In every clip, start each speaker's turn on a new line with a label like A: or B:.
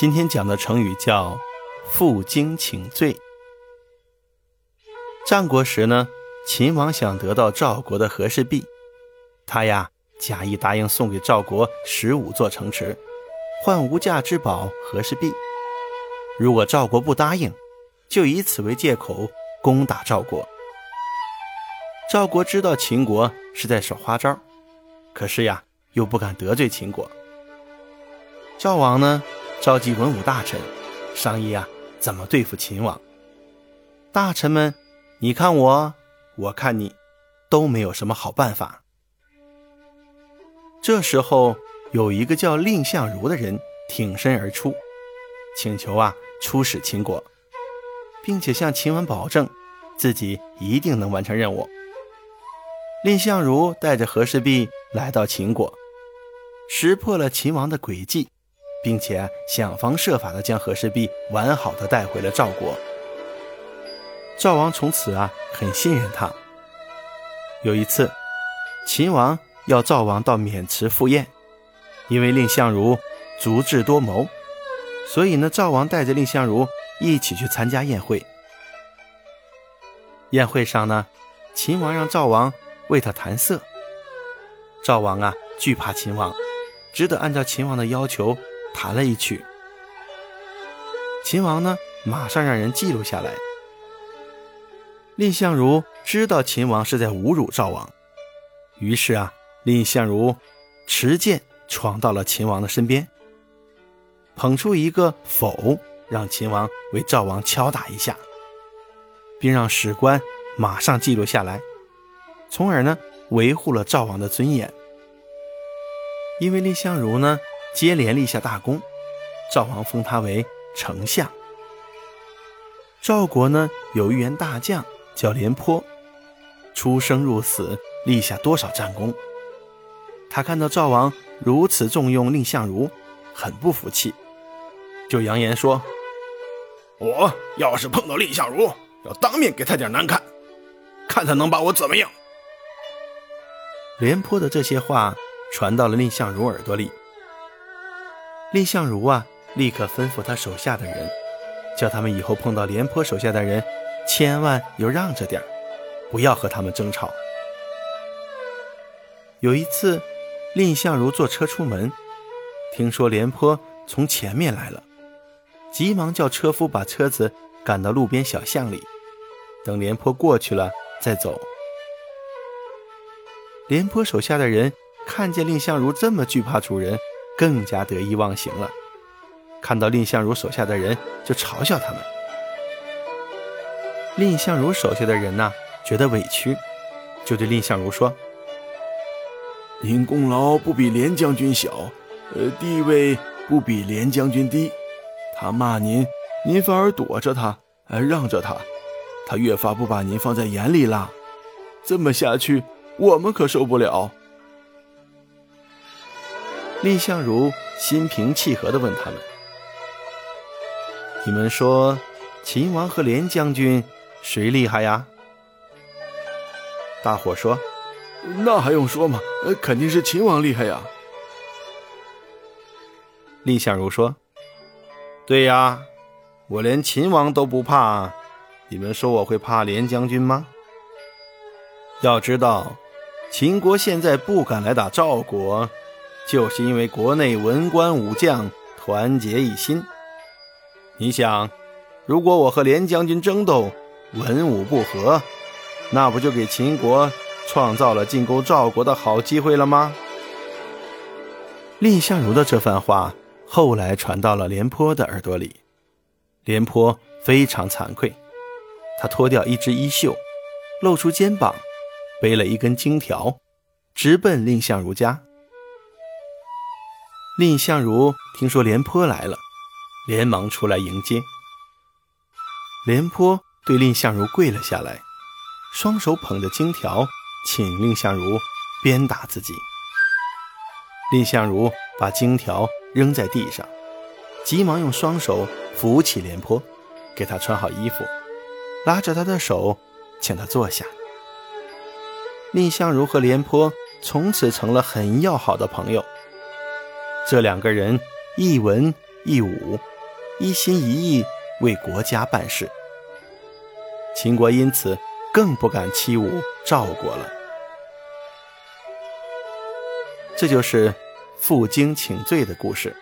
A: 今天讲的成语叫“负荆请罪”。战国时呢，秦王想得到赵国的和氏璧，他呀假意答应送给赵国十五座城池，换无价之宝和氏璧。如果赵国不答应，就以此为借口攻打赵国。赵国知道秦国是在耍花招，可是呀又不敢得罪秦国。赵王呢？召集文武大臣，商议啊，怎么对付秦王？大臣们，你看我，我看你，都没有什么好办法。这时候，有一个叫蔺相如的人挺身而出，请求啊出使秦国，并且向秦王保证，自己一定能完成任务。蔺相如带着和氏璧来到秦国，识破了秦王的诡计。并且想方设法的将和氏璧完好的带回了赵国。赵王从此啊很信任他。有一次，秦王要赵王到渑池赴宴，因为蔺相如足智多谋，所以呢赵王带着蔺相如一起去参加宴会。宴会上呢，秦王让赵王为他弹瑟。赵王啊惧怕秦王，只得按照秦王的要求。弹了一曲，秦王呢，马上让人记录下来。蔺相如知道秦王是在侮辱赵王，于是啊，蔺相如持剑闯到了秦王的身边，捧出一个否，让秦王为赵王敲打一下，并让史官马上记录下来，从而呢，维护了赵王的尊严。因为蔺相如呢。接连立下大功，赵王封他为丞相。赵国呢有一员大将叫廉颇，出生入死，立下多少战功。他看到赵王如此重用蔺相如，很不服气，就扬言说：“
B: 我要是碰到蔺相如，要当面给他点难看，看他能把我怎么样。”
A: 廉颇的这些话传到了蔺相如耳朵里。蔺相如啊，立刻吩咐他手下的人，叫他们以后碰到廉颇手下的人，千万要让着点不要和他们争吵。有一次，蔺相如坐车出门，听说廉颇从前面来了，急忙叫车夫把车子赶到路边小巷里，等廉颇过去了再走。廉颇手下的人看见蔺相如这么惧怕主人。更加得意忘形了，看到蔺相如手下的人就嘲笑他们。蔺相如手下的人呢，觉得委屈，就对蔺相如说：“
B: 您功劳不比廉将军小，呃，地位不比廉将军低。他骂您，您反而躲着他，呃，让着他，他越发不把您放在眼里了。这么下去，我们可受不了。”
A: 蔺相如心平气和地问他们：“你们说，秦王和廉将军谁厉害呀？”大伙说：“
B: 那还用说吗？呃，肯定是秦王厉害呀。”
A: 蔺相如说：“对呀，我连秦王都不怕，你们说我会怕廉将军吗？要知道，秦国现在不敢来打赵国。”就是因为国内文官武将团结一心。你想，如果我和连将军争斗，文武不和，那不就给秦国创造了进攻赵国的好机会了吗？蔺相如的这番话后来传到了廉颇的耳朵里，廉颇非常惭愧，他脱掉一只衣袖，露出肩膀，背了一根金条，直奔蔺相如家。蔺相如听说廉颇来了，连忙出来迎接。廉颇对蔺相如跪了下来，双手捧着金条，请蔺相如鞭打自己。蔺相如把金条扔在地上，急忙用双手扶起廉颇，给他穿好衣服，拉着他的手，请他坐下。蔺相如和廉颇从此成了很要好的朋友。这两个人一文一武，一心一意为国家办事。秦国因此更不敢欺侮赵国了。这就是负荆请罪的故事。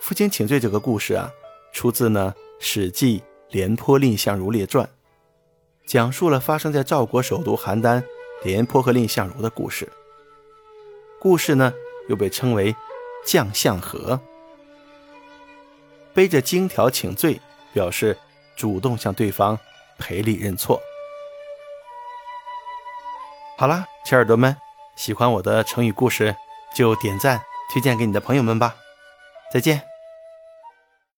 A: 负荆请罪这个故事啊，出自呢《史记·廉颇蔺相如列传》，讲述了发生在赵国首都邯郸廉颇和蔺相如的故事。故事呢又被称为“将相和”，背着荆条请罪，表示主动向对方赔礼认错。好啦，小耳朵们，喜欢我的成语故事就点赞推荐给你的朋友们吧。再见。